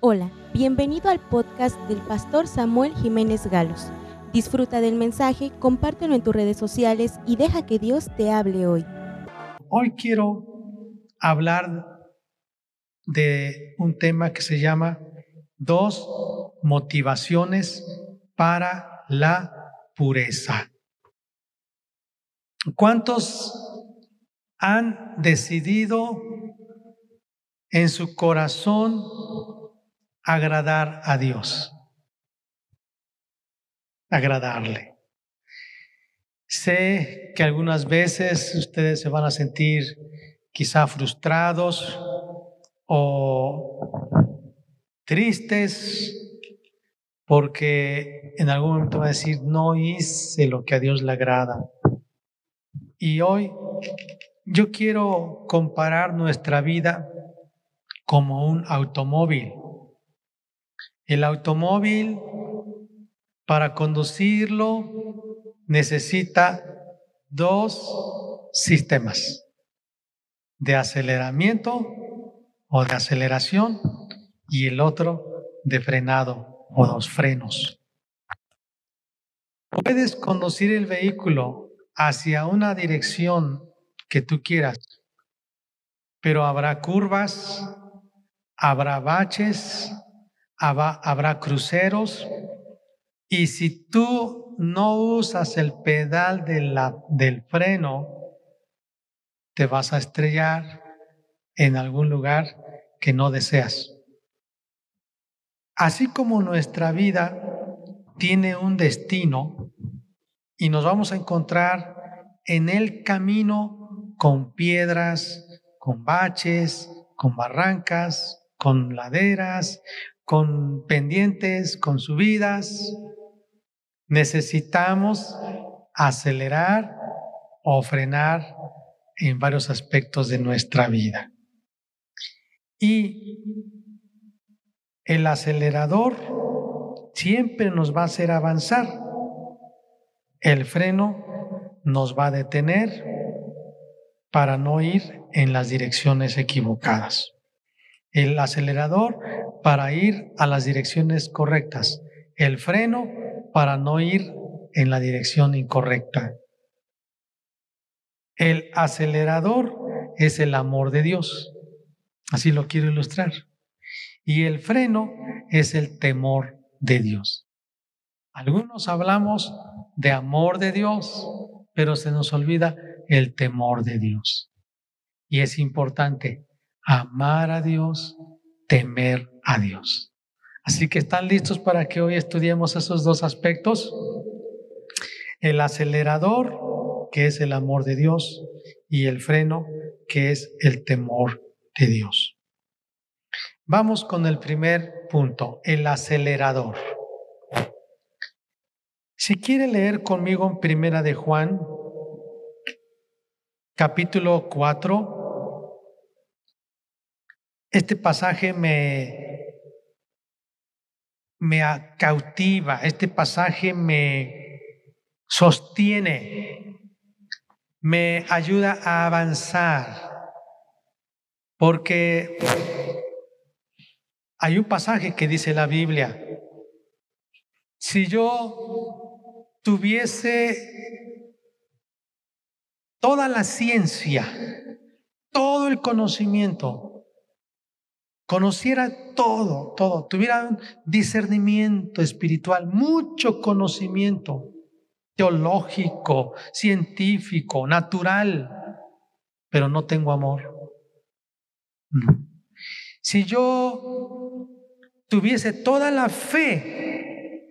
Hola, bienvenido al podcast del pastor Samuel Jiménez Galos. Disfruta del mensaje, compártelo en tus redes sociales y deja que Dios te hable hoy. Hoy quiero hablar de un tema que se llama dos motivaciones para la pureza. ¿Cuántos han decidido en su corazón agradar a Dios? Agradarle. Sé que algunas veces ustedes se van a sentir quizá frustrados o tristes porque en algún momento va a decir, no hice lo que a Dios le agrada. Y hoy yo quiero comparar nuestra vida como un automóvil. El automóvil, para conducirlo, necesita dos sistemas de aceleramiento o de aceleración y el otro de frenado o dos frenos. Puedes conducir el vehículo hacia una dirección que tú quieras, pero habrá curvas, habrá baches, habrá, cruceros, y si tú no usas el pedal del freno, te vas a estrellar en algún lugar que no deseas. Así como nuestra vida tiene un destino y nos vamos a encontrar en el camino con piedras, con baches, con barrancas, con laderas, con pendientes, con subidas, necesitamos acelerar o frenar en varios aspectos de nuestra vida. Y el acelerador siempre nos va a hacer avanzar. El freno nos va a detener para no ir en las direcciones equivocadas. El acelerador para ir a las direcciones correctas. El freno para no ir en la dirección incorrecta. El acelerador es el amor de Dios. Así lo quiero ilustrar. Y el freno es el temor de Dios. Algunos hablamos de amor de Dios, pero se nos olvida el temor de Dios. Y es importante amar a Dios, temer a Dios. Así que están listos para que hoy estudiemos esos dos aspectos. El acelerador, que es el amor de Dios, y el freno, que es el temor de Dios. Vamos con el primer punto, el acelerador. Si quiere leer conmigo en Primera de Juan, capítulo 4, este pasaje me, me cautiva, este pasaje me sostiene, me ayuda a avanzar, porque hay un pasaje que dice la Biblia, si yo tuviese toda la ciencia, todo el conocimiento, conociera todo, todo, tuviera un discernimiento espiritual, mucho conocimiento teológico, científico, natural, pero no tengo amor. Si yo tuviese toda la fe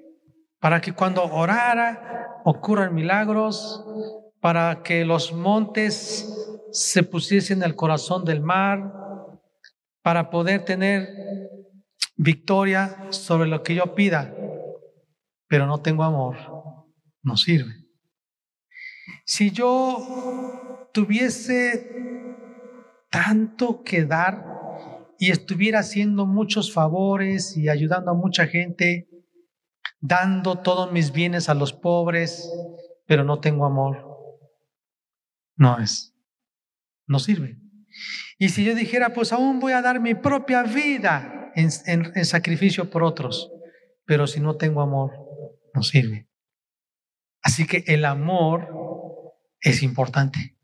para que cuando orara ocurran milagros, para que los montes se pusiesen en el corazón del mar, para poder tener victoria sobre lo que yo pida, pero no tengo amor, no sirve. Si yo tuviese tanto que dar, y estuviera haciendo muchos favores y ayudando a mucha gente, dando todos mis bienes a los pobres, pero no tengo amor. No es, no sirve. Y si yo dijera, pues aún voy a dar mi propia vida en, sacrificio por otros, pero si no tengo amor, no sirve. Así que el amor es importante.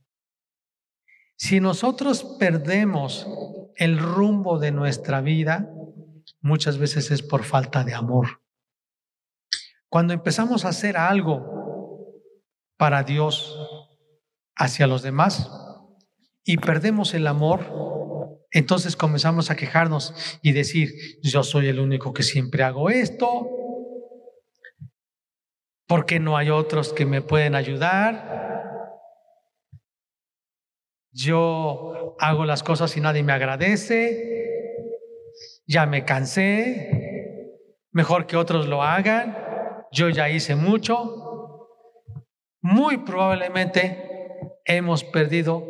Si nosotros perdemos el rumbo de nuestra vida, muchas veces es por falta de amor. Cuando empezamos a hacer algo para Dios hacia los demás y perdemos el amor, entonces comenzamos a quejarnos y decir, yo soy el único que siempre hago esto, porque no hay otros que me pueden ayudar, yo hago las cosas y nadie me agradece, ya me cansé, mejor que otros lo hagan, yo ya hice mucho. Muy probablemente hemos perdido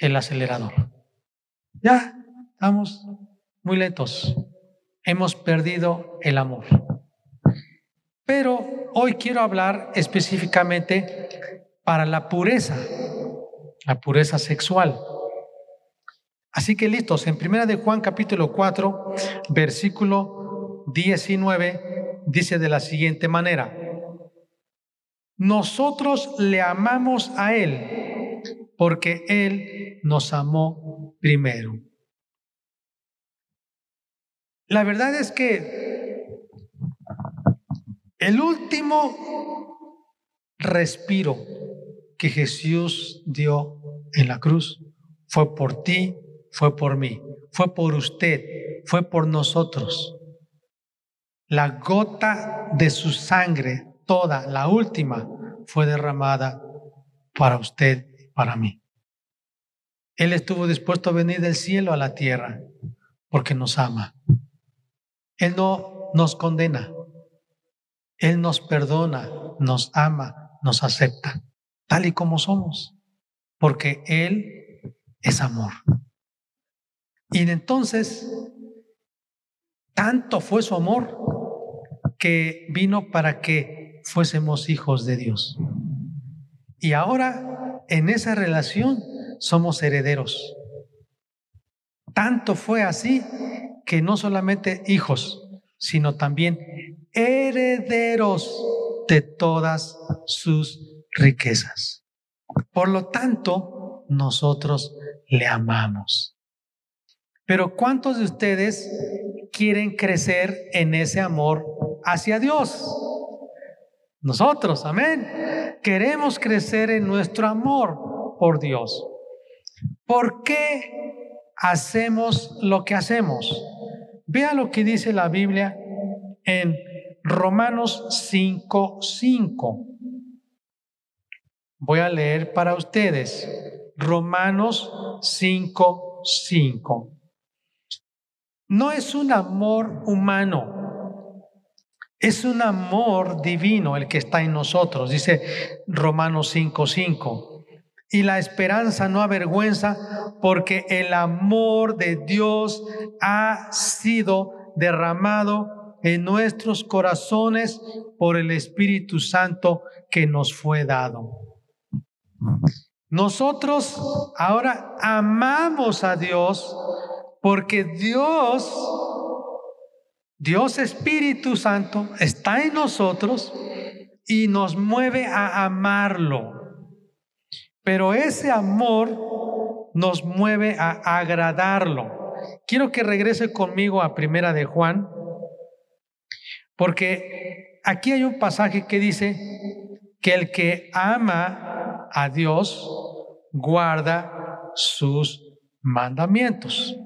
el acelerador. Ya estamos muy lentos. Hemos perdido el amor. Pero hoy quiero hablar específicamente para la pureza la pureza sexual. Así que listos, en primera de Juan capítulo 4, versículo 19 dice de la siguiente manera: Nosotros le amamos a él porque él nos amó primero. La verdad es que el último respiro que Jesús dio en la cruz fue por ti, fue por mí, fue por usted, fue por nosotros. La gota de su sangre, toda, la última, fue derramada para usted para mí. Él estuvo dispuesto a venir del cielo a la tierra porque nos ama. Él no nos condena. Él nos perdona, nos ama, nos acepta tal y como somos, porque Él es amor. Y entonces, tanto fue su amor que vino para que fuésemos hijos de Dios. Y ahora, en esa relación, somos herederos. Tanto fue así que no solamente hijos, sino también herederos de todas sus riquezas. Por lo tanto, nosotros le amamos. Pero ¿cuántos de ustedes quieren crecer en ese amor hacia Dios? Nosotros, amén. Queremos crecer en nuestro amor por Dios. ¿Por qué hacemos lo que hacemos? Vea lo que dice la Biblia en Romanos 5:5. Voy a leer para ustedes Romanos 5, 5. No es un amor humano, es un amor divino el que está en nosotros, dice Romanos 5, 5. Y la esperanza no avergüenza porque el amor de Dios ha sido derramado en nuestros corazones por el Espíritu Santo que nos fue dado. Nosotros ahora amamos a Dios porque Dios, Dios Espíritu Santo, está en nosotros y nos mueve a amarlo. Pero ese amor nos mueve a agradarlo. Quiero que regrese conmigo a Primera de Juan, porque aquí hay un pasaje que dice que el que ama a Dios, guarda sus mandamientos.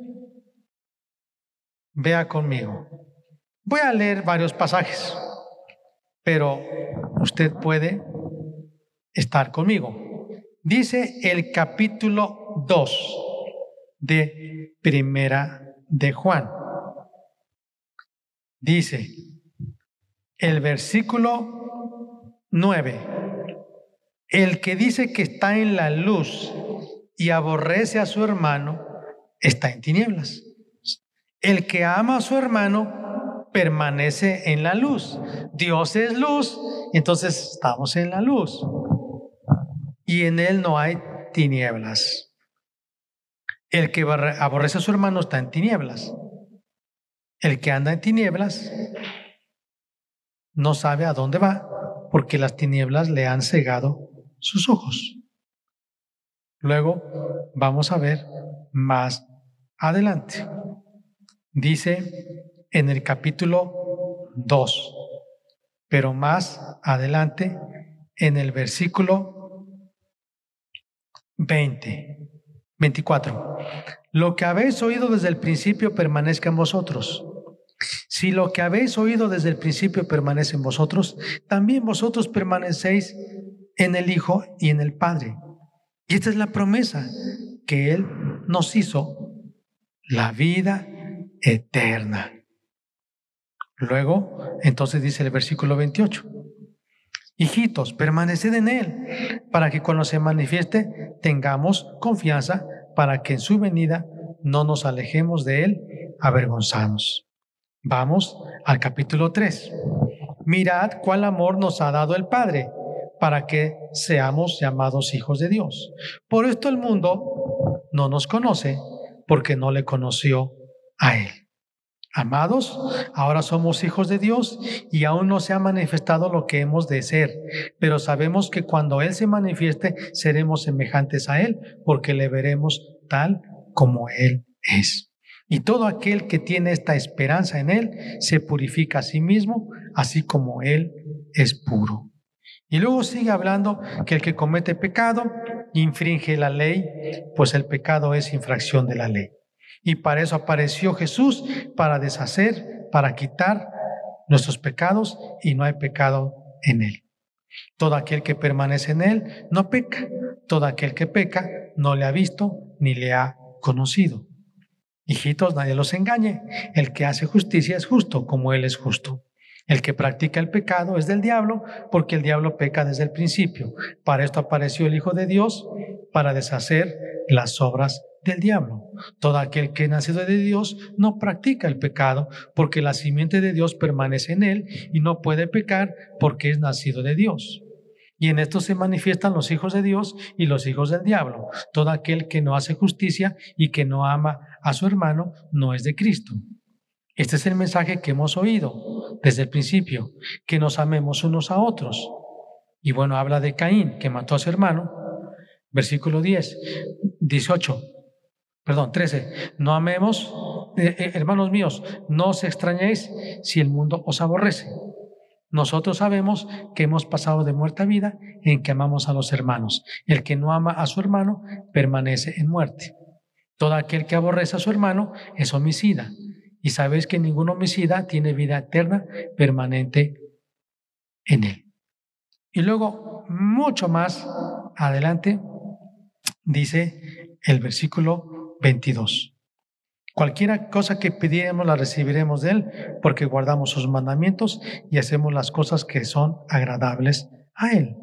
Vea conmigo. Voy a leer varios pasajes, pero usted puede estar conmigo. Dice el capítulo 2 de Primera de Juan. Dice el versículo 9. El que dice que está en la luz y aborrece a su hermano, está en tinieblas. El que ama a su hermano permanece en la luz. Dios es luz, entonces estamos en la luz. Y en él no hay tinieblas. El que aborrece a su hermano está en tinieblas. El que anda en tinieblas no sabe a dónde va porque las tinieblas le han cegado sus ojos. Luego vamos a ver más adelante. Dice en el capítulo 2, pero más adelante en el versículo 20, 24. Lo que habéis oído desde el principio permanezca en vosotros. Si lo que habéis oído desde el principio permanece en vosotros, también vosotros permanecéis en el Hijo y en el Padre. Y esta es la promesa que Él nos hizo, la vida eterna. Luego, entonces dice el versículo 28, hijitos, permaneced en Él, para que cuando se manifieste tengamos confianza, para que en su venida no nos alejemos de Él avergonzados. Vamos al capítulo 3. Mirad cuál amor nos ha dado el Padre para que seamos llamados hijos de Dios. Por esto el mundo no nos conoce porque no le conoció a Él. Amados, ahora somos hijos de Dios y aún no se ha manifestado lo que hemos de ser, pero sabemos que cuando Él se manifieste seremos semejantes a Él porque le veremos tal como Él es. Y todo aquel que tiene esta esperanza en Él se purifica a sí mismo, así como Él es puro. Y luego sigue hablando que el que comete pecado infringe la ley, pues el pecado es infracción de la ley. Y para eso apareció Jesús, para deshacer, para quitar nuestros pecados, y no hay pecado en Él. Todo aquel que permanece en Él no peca. Todo aquel que peca no le ha visto ni le ha conocido. Hijitos, nadie los engañe. El que hace justicia es justo, como Él es justo. El que practica el pecado es del diablo, porque el diablo peca desde el principio. Para esto apareció el Hijo de Dios, para deshacer las obras del diablo. Todo aquel que nacido de Dios no practica el pecado, porque la simiente de Dios permanece en él y no puede pecar porque es nacido de Dios. Y en esto se manifiestan los hijos de Dios y los hijos del diablo. Todo aquel que no hace justicia y que no ama a su hermano no es de Cristo. Este es el mensaje que hemos oído desde el principio, que nos amemos unos a otros. Y bueno, habla de Caín, que mató a su hermano. Versículo 10, 18, perdón, 13. No amemos, eh, eh, hermanos míos, no os extrañéis si el mundo os aborrece. Nosotros sabemos que hemos pasado de muerte a vida en que amamos a los hermanos. El que no ama a su hermano permanece en muerte. Todo aquel que aborrece a su hermano es homicida. Y sabéis que ningún homicida tiene vida eterna permanente en él. Y luego, mucho más adelante, dice el versículo 22. Cualquiera cosa que pidiéramos la recibiremos de Él, porque guardamos sus mandamientos y hacemos las cosas que son agradables a Él.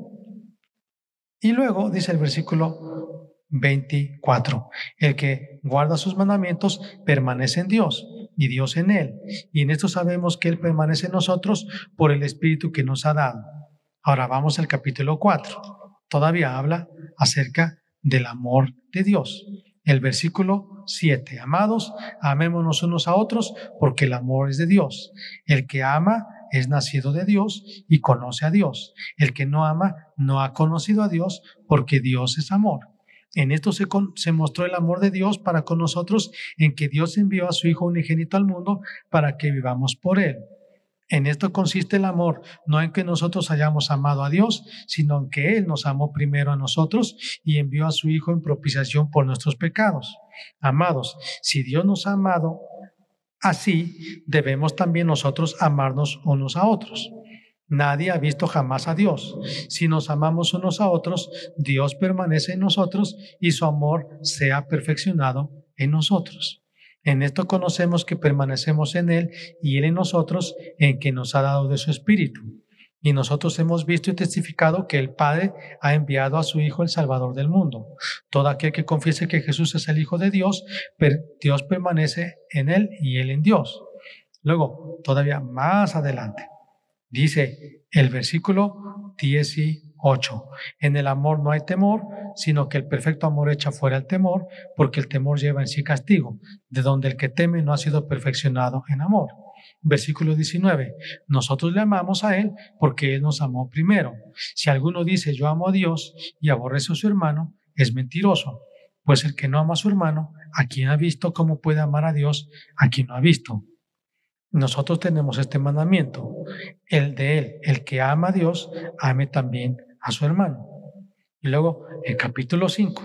Y luego dice el versículo 24, el que guarda sus mandamientos permanece en Dios y Dios en Él. Y en esto sabemos que Él permanece en nosotros por el Espíritu que nos ha dado. Ahora vamos al capítulo 4. Todavía habla acerca del amor de Dios. El versículo 7. Amados, amémonos unos a otros porque el amor es de Dios. El que ama es nacido de Dios y conoce a Dios. El que no ama no ha conocido a Dios porque Dios es amor. En esto se, se, mostró el amor de Dios para con nosotros, en que Dios envió a su Hijo unigénito al mundo para que vivamos por Él. En esto consiste el amor, no en que nosotros hayamos amado a Dios, sino en que Él nos amó primero a nosotros y envió a su Hijo en propiciación por nuestros pecados. Amados, si Dios nos ha amado así, debemos también nosotros amarnos unos a otros. Nadie ha visto jamás a Dios. Si nos amamos unos a otros, Dios permanece en nosotros y su amor se ha perfeccionado en nosotros. En esto conocemos que permanecemos en Él y Él en nosotros, en que nos ha dado de su Espíritu. Y nosotros hemos visto y testificado que el Padre ha enviado a su Hijo el Salvador del mundo. Todo aquel que confiese que Jesús es el Hijo de Dios, Dios permanece en Él y Él en Dios. Luego, todavía más adelante, Dice el versículo 18, en el amor no hay temor, sino que el perfecto amor echa fuera el temor, porque el temor lleva en sí castigo, de donde el que teme no ha sido perfeccionado en amor. Versículo 19, nosotros le amamos a Él porque Él nos amó primero. Si alguno dice yo amo a Dios y aborrece a su hermano, es mentiroso, pues el que no ama a su hermano, a quien ha visto, ¿cómo puede amar a Dios a quien no ha visto? Nosotros tenemos este mandamiento, el de él, el que ama a Dios, ame también a su hermano. Y luego, en capítulo 5,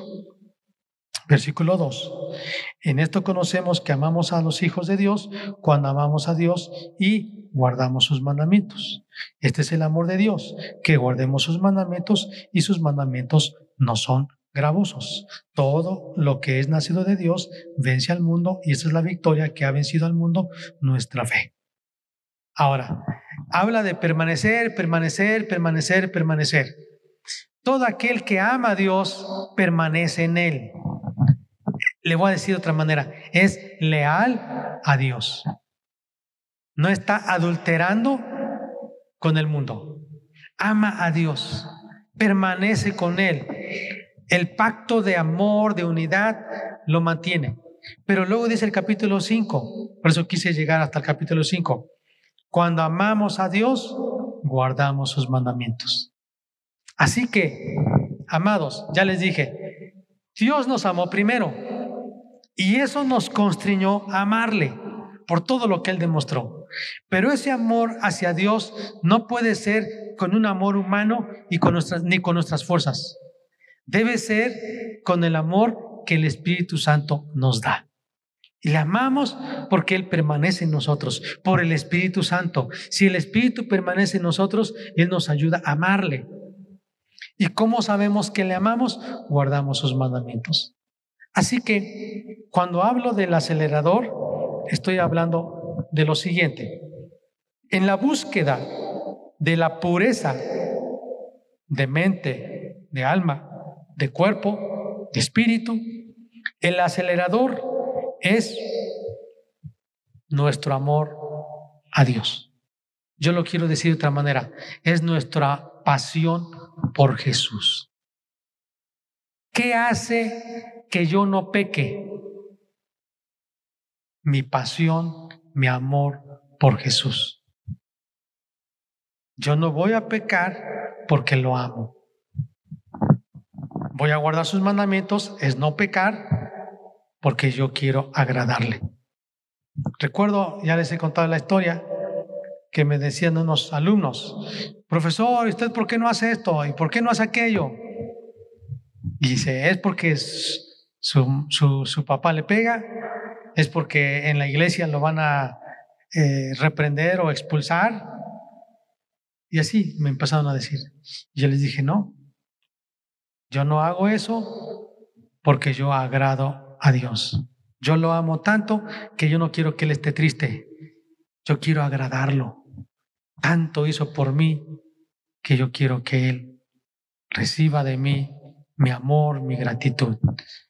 versículo 2, en esto conocemos que amamos a los hijos de Dios cuando amamos a Dios y guardamos sus mandamientos. Este es el amor de Dios, que guardemos sus mandamientos y sus mandamientos no son gravosos. Todo lo que es nacido de Dios vence al mundo y esa es la victoria que ha vencido al mundo, nuestra fe. Ahora, habla de permanecer, permanecer, permanecer, permanecer. Todo aquel que ama a Dios permanece en Él. Le voy a decir de otra manera, es leal a Dios. No está adulterando con el mundo. Ama a Dios, permanece con Él el pacto de amor, de unidad, lo mantiene. Pero luego dice el capítulo 5, por eso quise llegar hasta el capítulo 5. Cuando amamos a Dios, guardamos sus mandamientos. Así que, amados, ya les dije, Dios nos amó primero y eso nos constriñó a amarle por todo lo que Él demostró. Pero ese amor hacia Dios no puede ser con un amor humano y con nuestras, ni con nuestras fuerzas. Debe ser con el amor que el Espíritu Santo nos da. Y le amamos porque Él permanece en nosotros, por el Espíritu Santo. Si el Espíritu permanece en nosotros, Él nos ayuda a amarle. ¿Y cómo sabemos que le amamos? Guardamos sus mandamientos. Así que cuando hablo del acelerador, estoy hablando de lo siguiente. En la búsqueda de la pureza de mente, de alma, de cuerpo, de espíritu. El acelerador es nuestro amor a Dios. Yo lo quiero decir de otra manera, es nuestra pasión por Jesús. ¿Qué hace que yo no peque? Mi pasión, mi amor por Jesús. Yo no voy a pecar porque lo amo voy a guardar sus mandamientos es no pecar porque yo quiero agradarle. Recuerdo, ya les he contado la historia, que me decían unos alumnos, profesor, ¿usted por qué no hace esto? ¿Y por qué no hace aquello? Y dice, es porque su, su, papá le pega, es porque en la iglesia lo van a eh, reprender o expulsar. Y así me empezaron a decir. Y yo les dije, no, yo no hago eso porque yo agrado a Dios. Yo lo amo tanto que yo no quiero que Él esté triste. Yo quiero agradarlo. Tanto hizo por mí que yo quiero que Él reciba de mí mi amor, mi gratitud.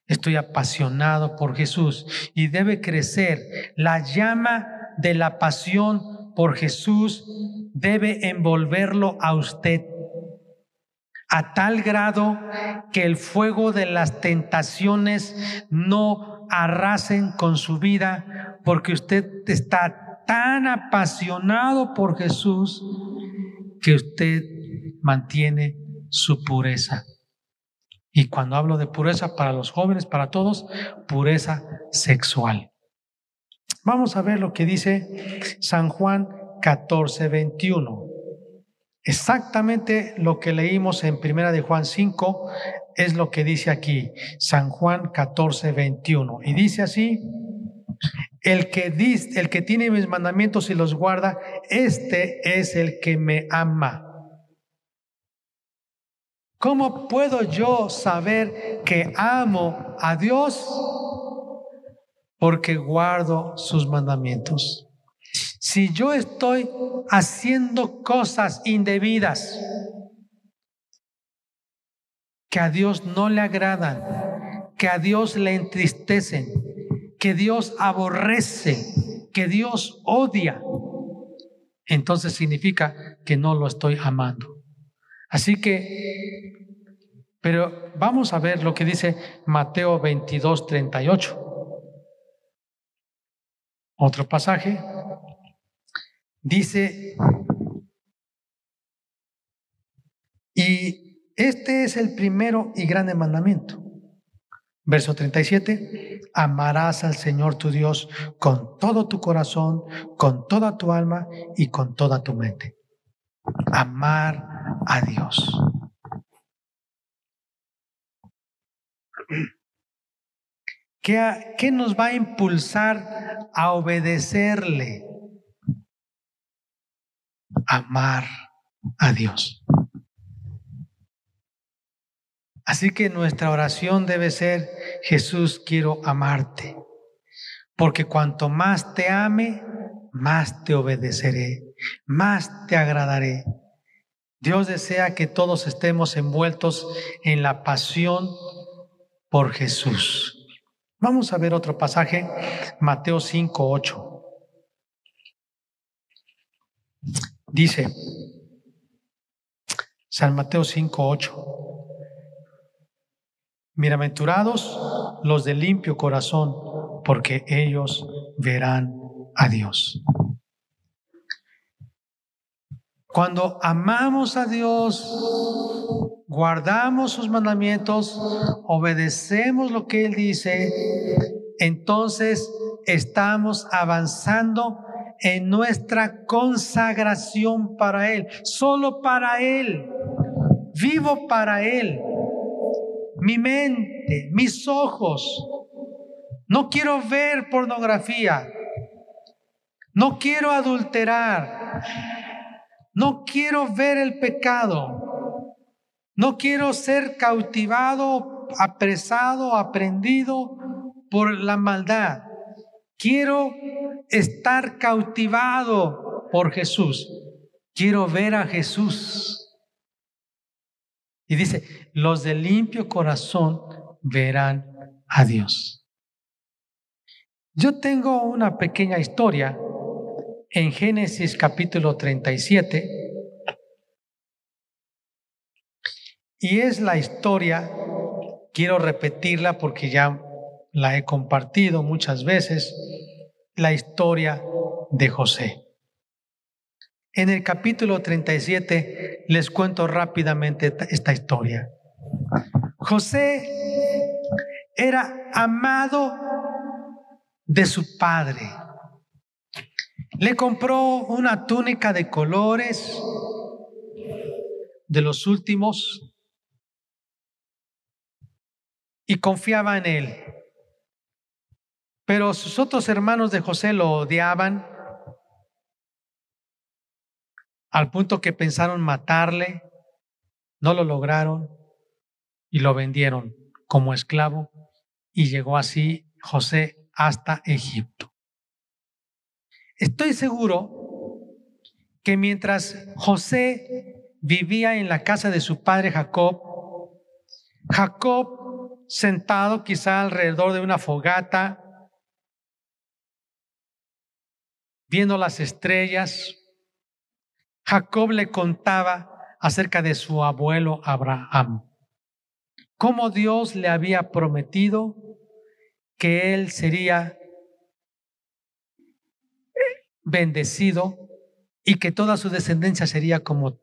Estoy apasionado por Jesús y debe crecer. La llama de la pasión por Jesús debe envolverlo a usted a tal grado que el fuego de las tentaciones no arrasen con su vida, porque usted está tan apasionado por Jesús que usted mantiene su pureza. Y cuando hablo de pureza para los jóvenes, para todos, pureza sexual. Vamos a ver lo que dice San Juan 14, 21. Exactamente lo que leímos en Primera de Juan 5 es lo que dice aquí, San Juan 14, 21. Y dice así, el que, dice, el que tiene mis mandamientos y los guarda, este es el que me ama. ¿Cómo puedo yo saber que amo a Dios? Porque guardo sus mandamientos. Si yo estoy haciendo cosas indebidas que a Dios no le agradan, que a Dios le entristecen, que Dios aborrece, que Dios odia, entonces significa que no lo estoy amando. Así que, pero vamos a ver lo que dice Mateo 22, 38. Otro pasaje. Dice, y este es el primero y grande mandamiento. Verso 37, amarás al Señor tu Dios con todo tu corazón, con toda tu alma y con toda tu mente. Amar a Dios. ¿Qué, ¿Qué, nos va a impulsar a obedecerle? Amar a Dios. Así que nuestra oración debe ser, Jesús, quiero amarte, porque cuanto más te ame, más te obedeceré, más te agradaré. Dios desea que todos estemos envueltos en la pasión por Jesús. Vamos a ver otro pasaje, Mateo 5, 8. Dice, San Mateo 5, 8. Bienaventurados los de limpio corazón, porque ellos verán a Dios. Cuando amamos a Dios, guardamos sus mandamientos, obedecemos lo que Él dice, entonces estamos avanzando en nuestra consagración para Él, solo para Él, vivo para Él mi mente, mis ojos. No quiero ver pornografía. No quiero adulterar. No quiero ver el pecado. No quiero ser cautivado, apresado, aprendido por la maldad. Quiero estar cautivado por Jesús. Quiero ver a Jesús. Y dice, los de limpio corazón verán a Dios. Yo tengo una pequeña historia en Génesis capítulo 37 y es la historia, quiero repetirla porque ya la he compartido muchas veces, la historia de José. En el capítulo 37 les cuento rápidamente esta historia. José era amado de su padre. Le compró una túnica de colores de los últimos y confiaba en él. Pero sus otros hermanos de José lo odiaban al punto que pensaron matarle, no lo lograron y lo vendieron como esclavo y llegó así José hasta Egipto. Estoy seguro que mientras José vivía en la casa de su padre Jacob, Jacob sentado quizá alrededor de una fogata, viendo las estrellas, Jacob le contaba acerca de su abuelo Abraham, cómo Dios le había prometido que él sería bendecido y que toda su descendencia sería como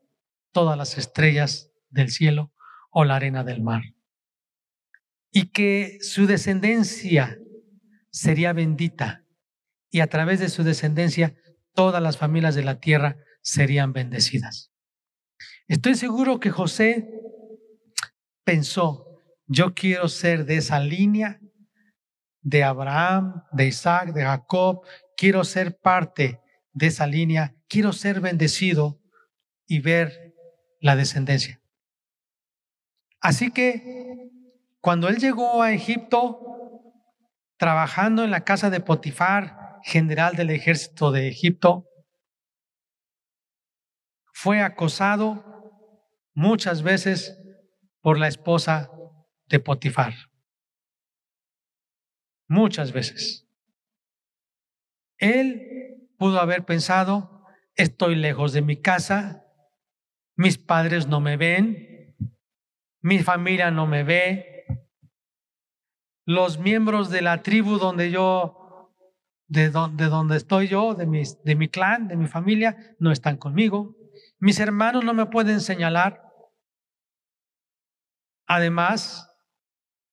todas las estrellas del cielo o la arena del mar. Y que su descendencia sería bendita y a través de su descendencia todas las familias de la tierra serían bendecidas. Estoy seguro que José pensó, yo quiero ser de esa línea de Abraham, de Isaac, de Jacob, quiero ser parte de esa línea, quiero ser bendecido y ver la descendencia. Así que cuando él llegó a Egipto, trabajando en la casa de Potifar, general del ejército de Egipto, fue acosado muchas veces por la esposa de Potifar. Muchas veces. Él pudo haber pensado, estoy lejos de mi casa, mis padres no me ven, mi familia no me ve, los miembros de la tribu donde yo, de donde, estoy yo, de mi clan, de mi familia, no están conmigo, mis hermanos no me pueden señalar. Además,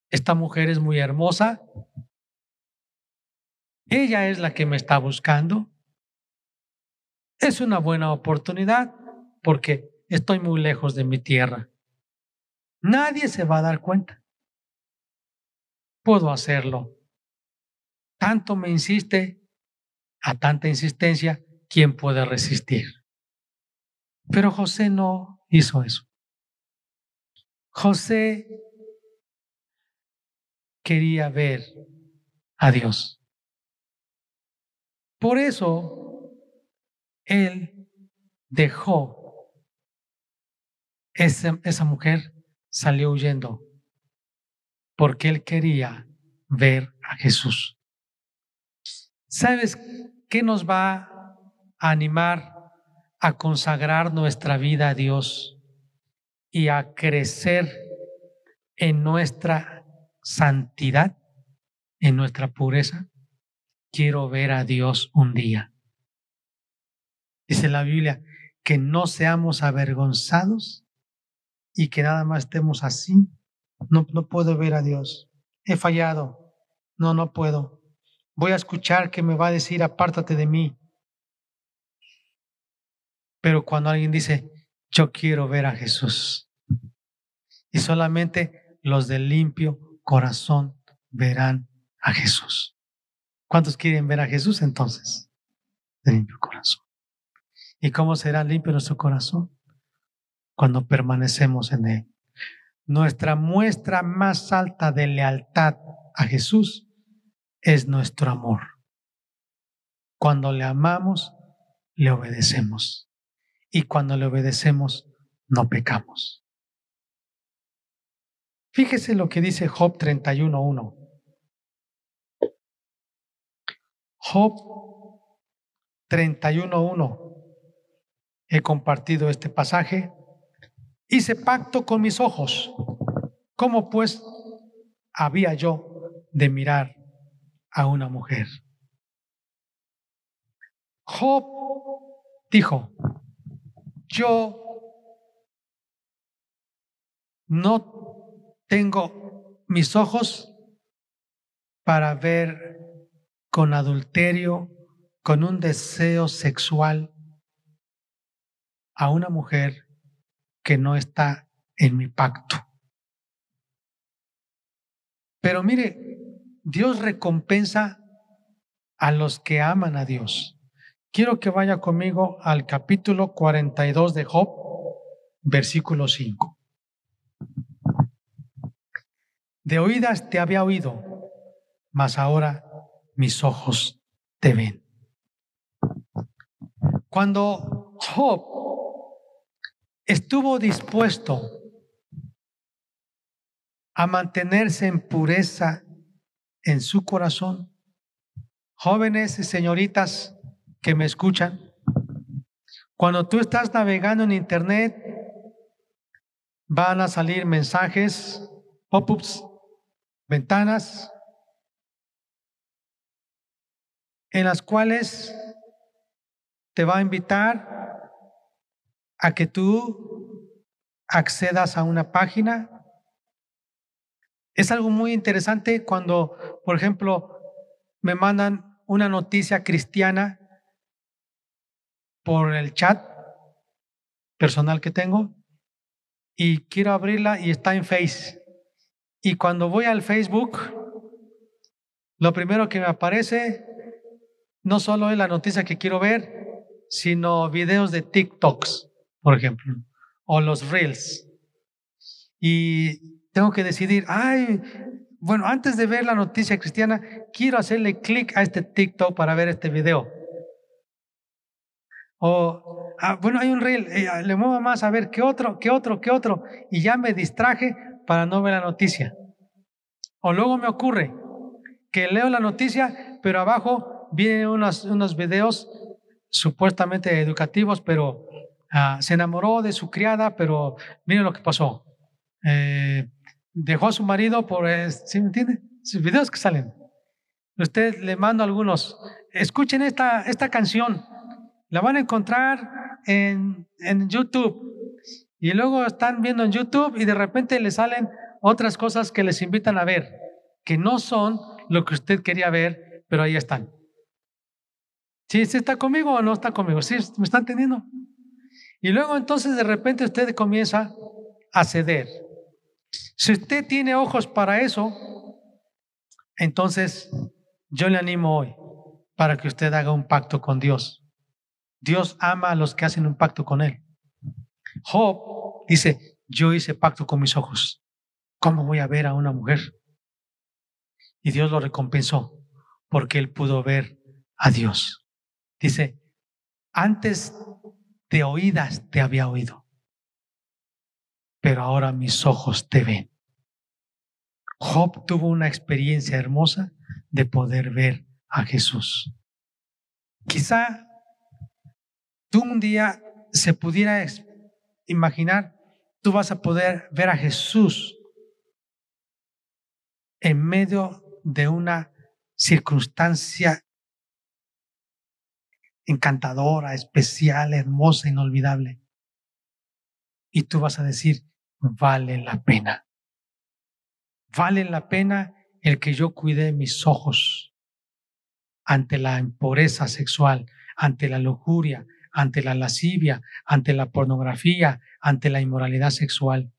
esta mujer es muy hermosa, ella es la que me está buscando. Es una buena oportunidad porque estoy muy lejos de mi tierra. Nadie se va a dar cuenta. Puedo hacerlo. Tanto me insiste, a tanta insistencia, ¿quién puede resistir? Pero José no hizo eso. José quería ver a Dios. Por eso él dejó, esa, esa mujer salió huyendo, porque él quería ver a Jesús. ¿Sabes qué nos va a animar a consagrar nuestra vida a Dios y a crecer en nuestra santidad, en nuestra pureza? quiero ver a Dios un día. Dice la Biblia que no seamos avergonzados y que nada más estemos así. No, no puedo ver a Dios. He fallado. No, no puedo. Voy a escuchar que me va a decir, apártate de mí. Pero cuando alguien dice, yo quiero ver a Jesús, y solamente los de limpio corazón verán a Jesús. ¿Cuántos quieren ver a Jesús entonces? De limpio corazón. ¿Y cómo será limpio nuestro corazón? Cuando permanecemos en Él. Nuestra muestra más alta de lealtad a Jesús es nuestro amor. Cuando le amamos, le obedecemos. Y cuando le obedecemos, no pecamos. Fíjese lo que dice Job 31.1. Job 31.1. He compartido este pasaje. Hice pacto con mis ojos. ¿Cómo pues había yo de mirar a una mujer? Job dijo, yo no tengo mis ojos para ver con adulterio, con un deseo sexual a una mujer que no está en mi pacto. Pero mire, Dios recompensa a los que aman a Dios. Quiero que vaya conmigo al capítulo 42 de Job, versículo 5. De oídas te había oído, mas ahora mis ojos te ven. Cuando Job estuvo dispuesto a mantenerse en pureza en su corazón, jóvenes y señoritas que me escuchan, cuando tú estás navegando en internet, van a salir mensajes, pop-ups, ventanas, en las cuales te va a invitar a que tú accedas a una página. Es algo muy interesante cuando, por ejemplo, me mandan una noticia cristiana por el chat personal que tengo y quiero abrirla y está en Face. Y cuando voy al Facebook, lo primero que me aparece no solo es la noticia que quiero ver, sino videos de TikToks, por ejemplo, o los Reels. Y tengo que decidir, ay, bueno, antes de ver la noticia cristiana, quiero hacerle clic a este TikTok para ver este video. O, ah, bueno, hay un reel, eh, le muevo más a ver qué otro, qué otro, qué otro, y ya me distraje para no ver la noticia. O luego me ocurre que leo la noticia, pero abajo vienen unos, unos videos supuestamente educativos, pero ah, se enamoró de su criada, pero miren lo que pasó. Eh, dejó a su marido por, ¿sí me entiende? Sus videos que salen. Usted le mando algunos. Escuchen esta, esta canción. La van a encontrar en, en YouTube. Y luego están viendo en YouTube y de repente le salen otras cosas que les invitan a ver, que no son lo que usted quería ver, pero ahí están. ¿Sí, ¿Sí está conmigo o no está conmigo? ¿Sí me están entendiendo? Y luego entonces de repente usted comienza a ceder. Si usted tiene ojos para eso, entonces yo le animo hoy para que usted haga un pacto con Dios. Dios ama a los que hacen un pacto con Él. Job dice, yo hice pacto con mis ojos. ¿Cómo voy a ver a una mujer? Y Dios lo recompensó porque él pudo ver a Dios. Dice, antes de oídas te había oído, pero ahora mis ojos te ven. Job tuvo una experiencia hermosa de poder ver a Jesús. Quizá tú un día se pudiera imaginar, tú vas a poder ver a Jesús en medio de una circunstancia encantadora, especial, hermosa, inolvidable. Y tú vas a decir, vale la pena. Vale la pena el que yo cuide mis ojos ante la impureza sexual, ante la lujuria, ante la lascivia, ante la pornografía, ante la inmoralidad sexual.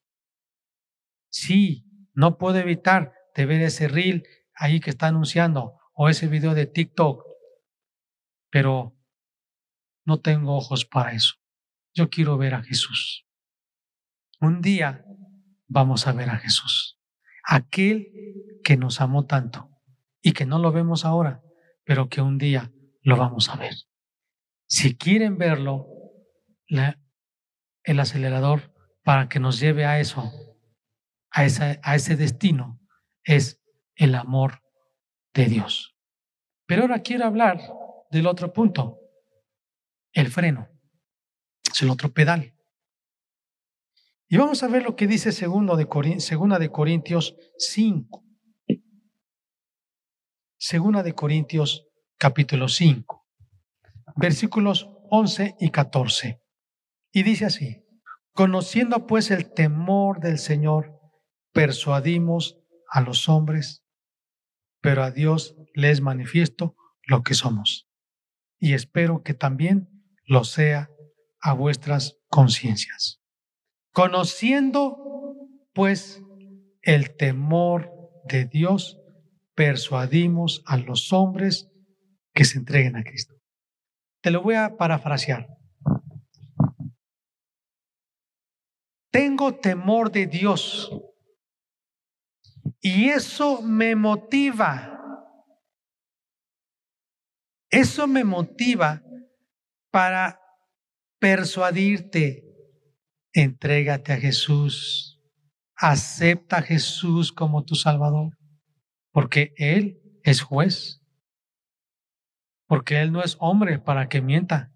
Sí, no puedo evitar de ver ese reel ahí que está anunciando o ese video de TikTok, pero no tengo ojos para eso. Yo quiero ver a Jesús. Un día vamos a ver a Jesús, aquel que nos amó tanto y que no lo vemos ahora, pero que un día lo vamos a ver. Si quieren verlo, el acelerador para que nos lleve a eso, a, ese destino, es el amor de Dios. Pero ahora quiero hablar del otro punto, el freno. Es el otro pedal. Y vamos a ver lo que dice segundo de segunda de Corintios 5. Segunda de Corintios capítulo 5, versículos 11 y 14. Y dice así, conociendo pues el temor del Señor, persuadimos a los hombres, pero a Dios les manifiesto lo que somos. Y espero que también lo sea a vuestras conciencias. Conociendo, pues, el temor de Dios, persuadimos a los hombres que se entreguen a Cristo. Te lo voy a parafrasear. Tengo temor de Dios y eso me motiva. Eso me motiva para persuadirte. Entrégate a Jesús. Acepta a Jesús como tu Salvador. Porque Él es juez. Porque Él no es hombre para que mienta.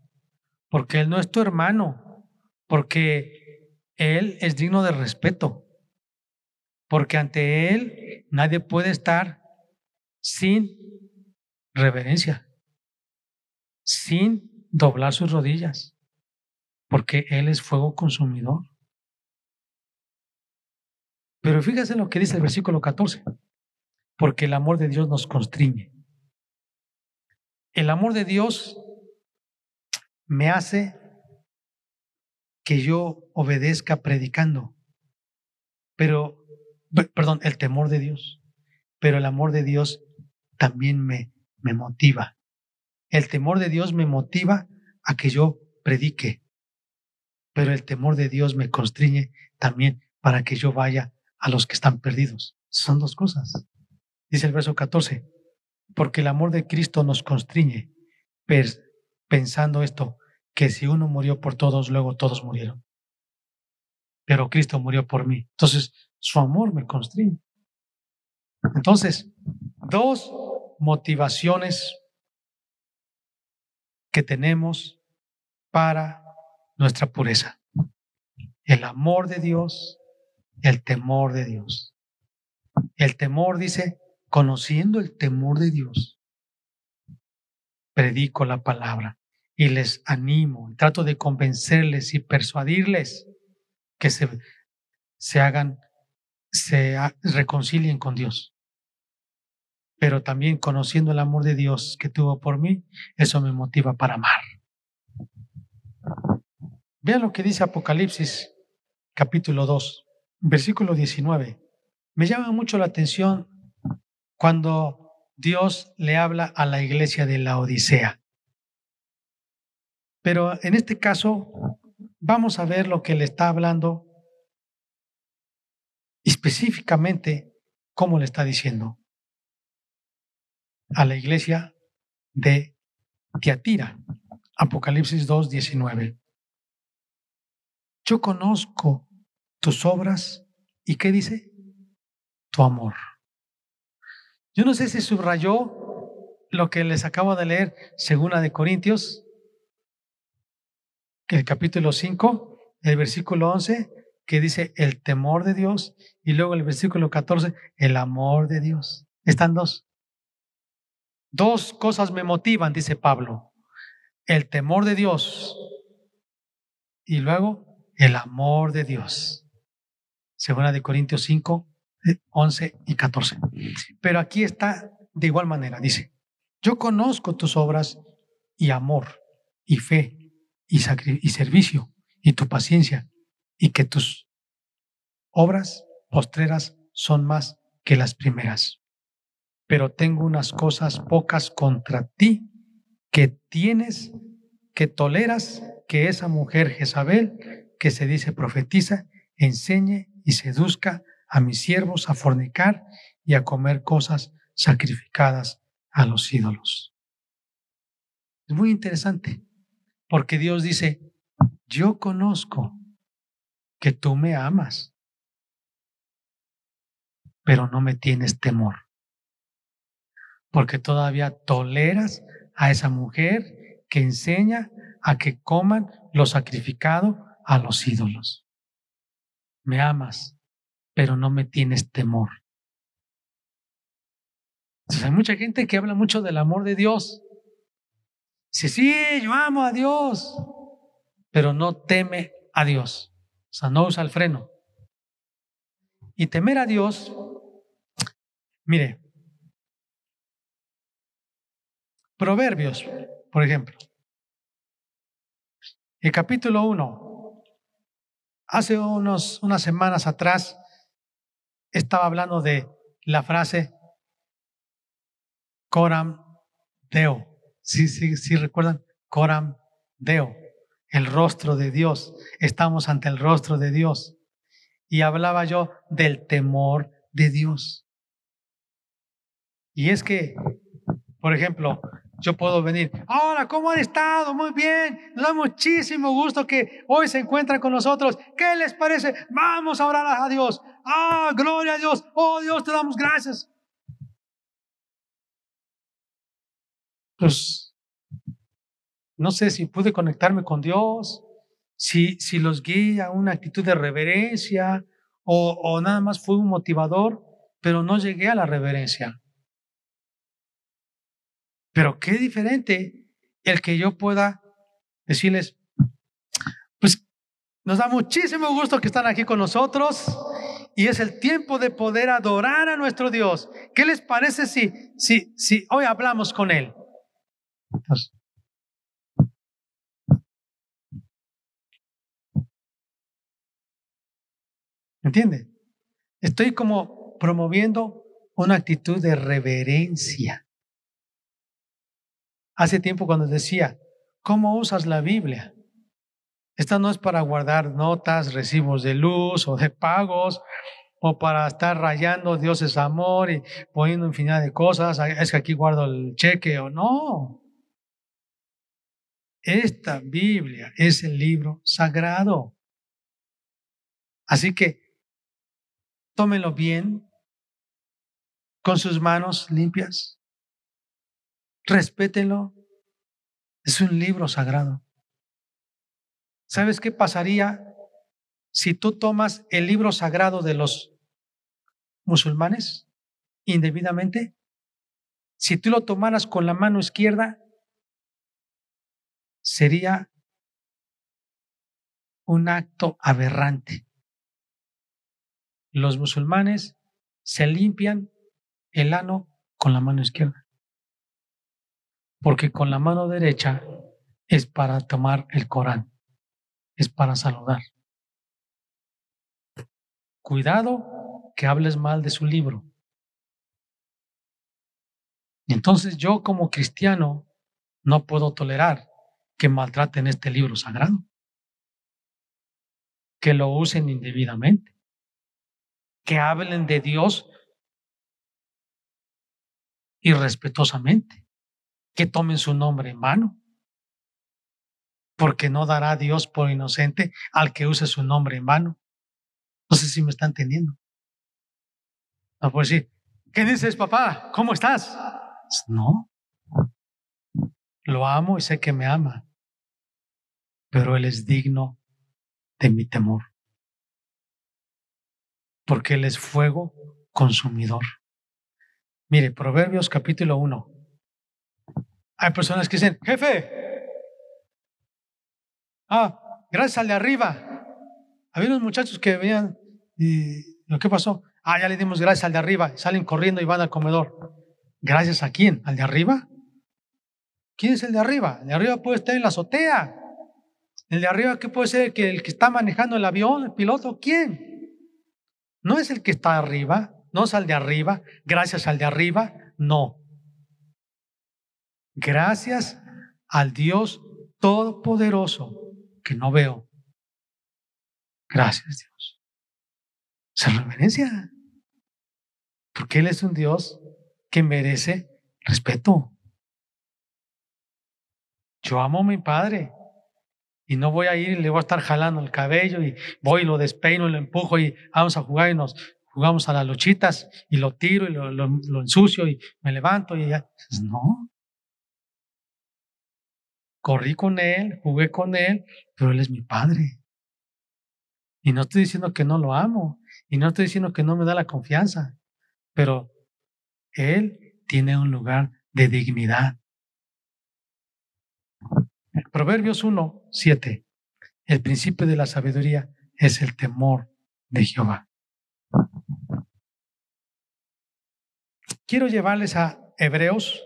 Porque Él no es tu hermano. Porque Él es digno de respeto porque ante Él nadie puede estar sin reverencia, sin doblar sus rodillas, porque Él es fuego consumidor. Pero fíjese lo que dice el versículo 14, porque el amor de Dios nos constriñe. El amor de Dios me hace que yo obedezca predicando, pero perdón, el temor de Dios, pero el amor de Dios también me, me motiva. El temor de Dios me motiva a que yo predique, pero el temor de Dios me constriñe también para que yo vaya a los que están perdidos. Son dos cosas. Dice el verso 14, porque el amor de Cristo nos constriñe, pensando esto, que si uno murió por todos, luego todos murieron. Pero Cristo murió por mí. Entonces, su amor me constriñe. Entonces, dos motivaciones que tenemos para nuestra pureza. El amor de Dios, el temor de Dios. El temor dice, conociendo el temor de Dios, predico la palabra y les animo, trato de convencerles y persuadirles que se, se hagan, se reconcilien con Dios. Pero también conociendo el amor de Dios que tuvo por mí, eso me motiva para amar. Vean lo que dice Apocalipsis capítulo 2, versículo 19. Me llama mucho la atención cuando Dios le habla a la iglesia de la Odisea. Pero en este caso, vamos a ver lo que le está hablando específicamente, cómo le está diciendo a la iglesia de Tiatira. Apocalipsis 2, 19. Yo conozco tus obras y ¿qué dice? Tu amor. Yo no sé si subrayó lo que les acabo de leer, según de Corintios, el capítulo 5, el versículo 11, que dice el temor de Dios, y luego el versículo 14, el amor de Dios. Están dos. Dos cosas me motivan, dice Pablo. El temor de Dios y luego el amor de Dios. Segunda de Corintios 5, 11 y 14. Pero aquí está de igual manera, dice, yo conozco tus obras y amor y fe y, y servicio y tu paciencia y que tus obras postreras son más que las primeras. Pero tengo unas cosas pocas contra ti que tienes, que toleras que esa mujer Jezabel, que se dice profetiza, enseñe y seduzca a mis siervos a fornicar y a comer cosas sacrificadas a los ídolos. Es muy interesante. Porque Dios dice, yo conozco que tú me amas, pero no me tienes temor. Porque todavía toleras a esa mujer que enseña a que coman lo sacrificado a los ídolos. Me amas, pero no me tienes temor. Hay mucha gente que habla mucho del amor de Dios, Dice, sí, yo amo a Dios, pero no teme a Dios. O sea, no usa el freno. Y temer a Dios, mire, Proverbios, por ejemplo. El capítulo 1, hace unos, unas semanas atrás, estaba hablando de la frase Coram Deo. Sí, sí, sí, recuerdan. Coram Deo, el rostro de Dios. Estamos ante el rostro de Dios. Y hablaba yo del temor de Dios. Y es que, por ejemplo, yo puedo venir, hola, ¿cómo han estado? Muy bien, nos da muchísimo gusto que hoy se encuentran con nosotros. ¿Qué les parece? Vamos a orar a Dios. Ah, gloria a Dios. Oh Dios, te damos gracias. pues no sé si pude conectarme con Dios, si, si los guía una actitud de reverencia o, o nada más fue un motivador, pero no llegué a la reverencia. Pero qué diferente el que yo pueda decirles, pues nos da muchísimo gusto que están aquí con nosotros y es el tiempo de poder adorar a nuestro Dios. ¿Qué les parece si, si, si hoy hablamos con Él? ¿Entiende? Estoy como promoviendo una actitud de reverencia. Hace tiempo cuando decía, ¿cómo usas la Biblia? Esta no es para guardar notas, recibos de luz o de pagos, o para estar rayando Dios es amor y poniendo infinidad de cosas. Es que aquí guardo el cheque o no. Esta Biblia es el libro sagrado. Así que tómenlo bien, con sus manos limpias, respétenlo, Es un libro sagrado. ¿Sabes qué pasaría si tú tomas el libro sagrado de los musulmanes indebidamente? Si tú lo tomaras con la mano izquierda, sería un acto aberrante. Los musulmanes se limpian el ano con la mano izquierda, porque con la mano derecha es para tomar el Corán, es para saludar. Cuidado que hables mal de su libro. Entonces yo como cristiano no puedo tolerar que maltraten este libro sagrado, que lo usen indebidamente, que hablen de Dios irrespetuosamente, que tomen su nombre en vano, porque no dará Dios por inocente al que use su nombre en vano. No sé si me están entendiendo. No puedo decir, ¿qué dices, papá? ¿Cómo estás? No. Lo amo y sé que me ama pero Él es digno de mi temor, porque Él es fuego consumidor. Mire, Proverbios capítulo 1. Hay personas que dicen, jefe, ah, gracias al de arriba. Había unos muchachos que veían, y lo que pasó, ah, ya le dimos gracias al de arriba, salen corriendo y van al comedor. ¿Gracias a quién? ¿Al de arriba? ¿Quién es el de arriba? El de arriba puede estar en la azotea. El de arriba, ¿qué puede ser? ¿Que el que está manejando el avión, el piloto? ¿Quién? No es el que está arriba, no es al de arriba, gracias al de arriba, no. Gracias al Dios Todopoderoso que no veo. Gracias Dios. Se reverencia. Porque Él es un Dios que merece respeto. Yo amo a mi Padre. Y no voy a ir y le voy a estar jalando el cabello y voy y lo despeino y lo empujo y vamos a jugar y nos jugamos a las luchitas y lo tiro y lo, lo, ensucio y me levanto y ya. No. Corrí con él, jugué con él, pero él es mi padre. Y no estoy diciendo que no lo amo y no estoy diciendo que no me da la confianza, pero él tiene un lugar de dignidad. Proverbios 1, 7. El principio de la sabiduría es el temor de Jehová. Quiero llevarles a Hebreos.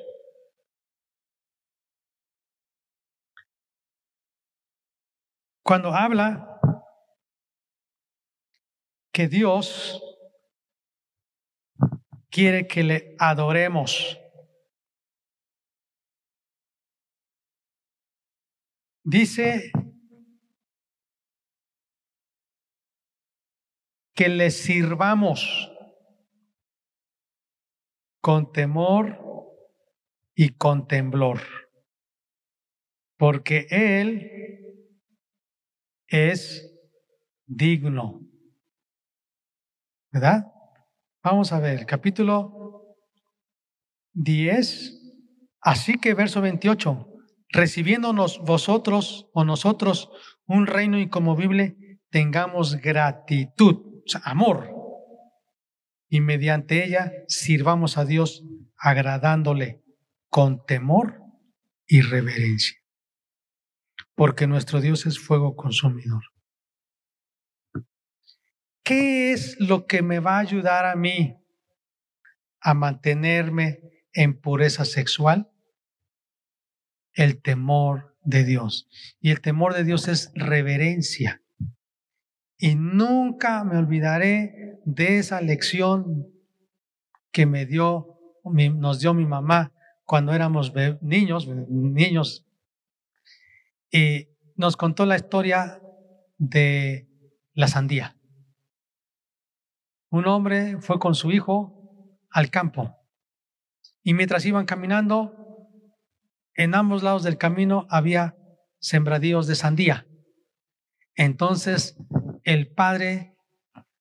Cuando habla que Dios quiere que le adoremos. Dice que le sirvamos con temor y con temblor, porque Él es digno. ¿Verdad? Vamos a ver, capítulo 10, así que verso 28 recibiéndonos vosotros o nosotros un reino incomovible, tengamos gratitud, amor, y mediante ella sirvamos a Dios agradándole con temor y reverencia, porque nuestro Dios es fuego consumidor. ¿Qué es lo que me va a ayudar a mí a mantenerme en pureza sexual? el temor de Dios. Y el temor de Dios es reverencia. Y nunca me olvidaré de esa lección que me dio, nos dio mi mamá cuando éramos niños, niños. Y nos contó la historia de la sandía. Un hombre fue con su hijo al campo y mientras iban caminando en ambos lados del camino había sembradíos de sandía. Entonces el padre,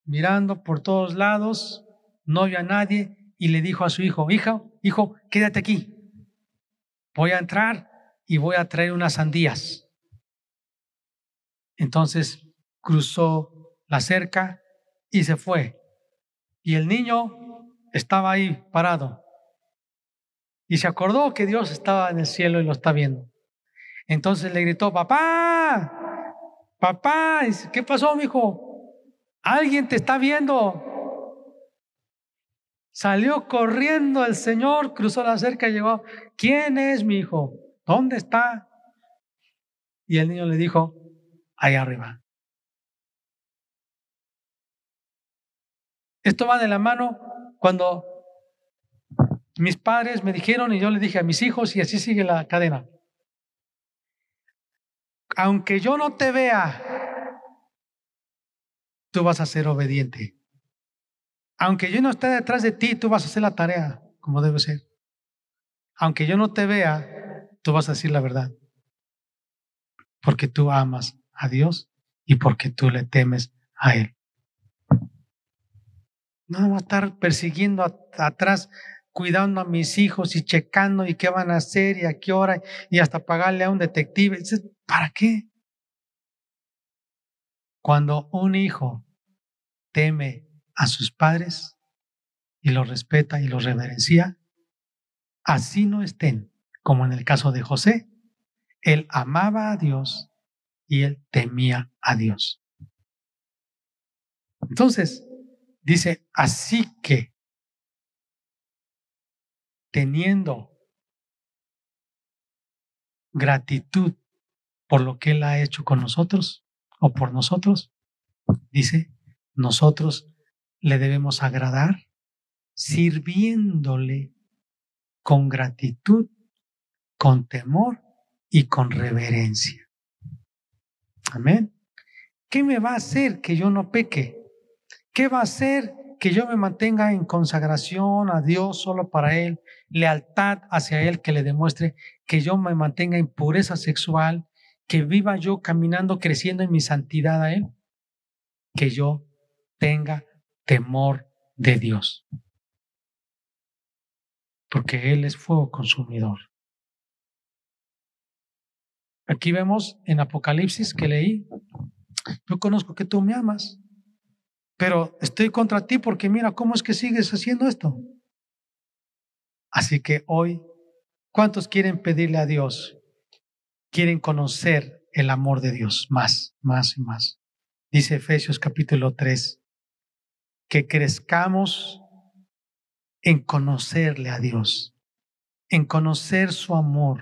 mirando por todos lados, no vio a nadie y le dijo a su hijo, hija, hijo, quédate aquí. Voy a entrar y voy a traer unas sandías. Entonces cruzó la cerca y se fue. Y el niño estaba ahí parado. Y se acordó que Dios estaba en el cielo y lo está viendo. Entonces le gritó, papá, papá, ¿qué pasó, mi hijo? Alguien te está viendo. Salió corriendo el Señor, cruzó la cerca y llegó. ¿Quién es mi hijo? ¿Dónde está? Y el niño le dijo, ahí arriba. Esto va de la mano cuando mis padres me dijeron y yo le dije a mis hijos y así sigue la cadena. Aunque yo no te vea, tú vas a ser obediente. Aunque yo no esté detrás de ti, tú vas a hacer la tarea como debe ser. Aunque yo no te vea, tú vas a decir la verdad. Porque tú amas a Dios y porque tú le temes a Él. No va a estar persiguiendo atrás, cuidando a mis hijos y checando y qué van a hacer y a qué hora y hasta pagarle a un detective. ¿Para qué? Cuando un hijo teme a sus padres y los respeta y los reverencia, así no estén, como en el caso de José. Él amaba a Dios y él temía a Dios. Entonces, dice, así que, teniendo gratitud por lo que Él ha hecho con nosotros o por nosotros, dice, nosotros le debemos agradar sirviéndole con gratitud, con temor y con reverencia. Amén. ¿Qué me va a hacer que yo no peque? ¿Qué va a hacer que yo me mantenga en consagración a Dios solo para Él, lealtad hacia Él, que le demuestre que yo me mantenga en pureza sexual, que viva yo caminando, creciendo en mi santidad a Él? Que yo tenga temor de Dios. Porque Él es fuego consumidor. Aquí vemos en Apocalipsis que leí, yo conozco que tú me amas, pero estoy contra ti porque mira cómo es que sigues haciendo esto. Así que hoy, ¿cuántos quieren pedirle a Dios? Quieren conocer el amor de Dios más, más y más. Dice Efesios capítulo 3, que crezcamos en conocerle a Dios, en conocer su amor.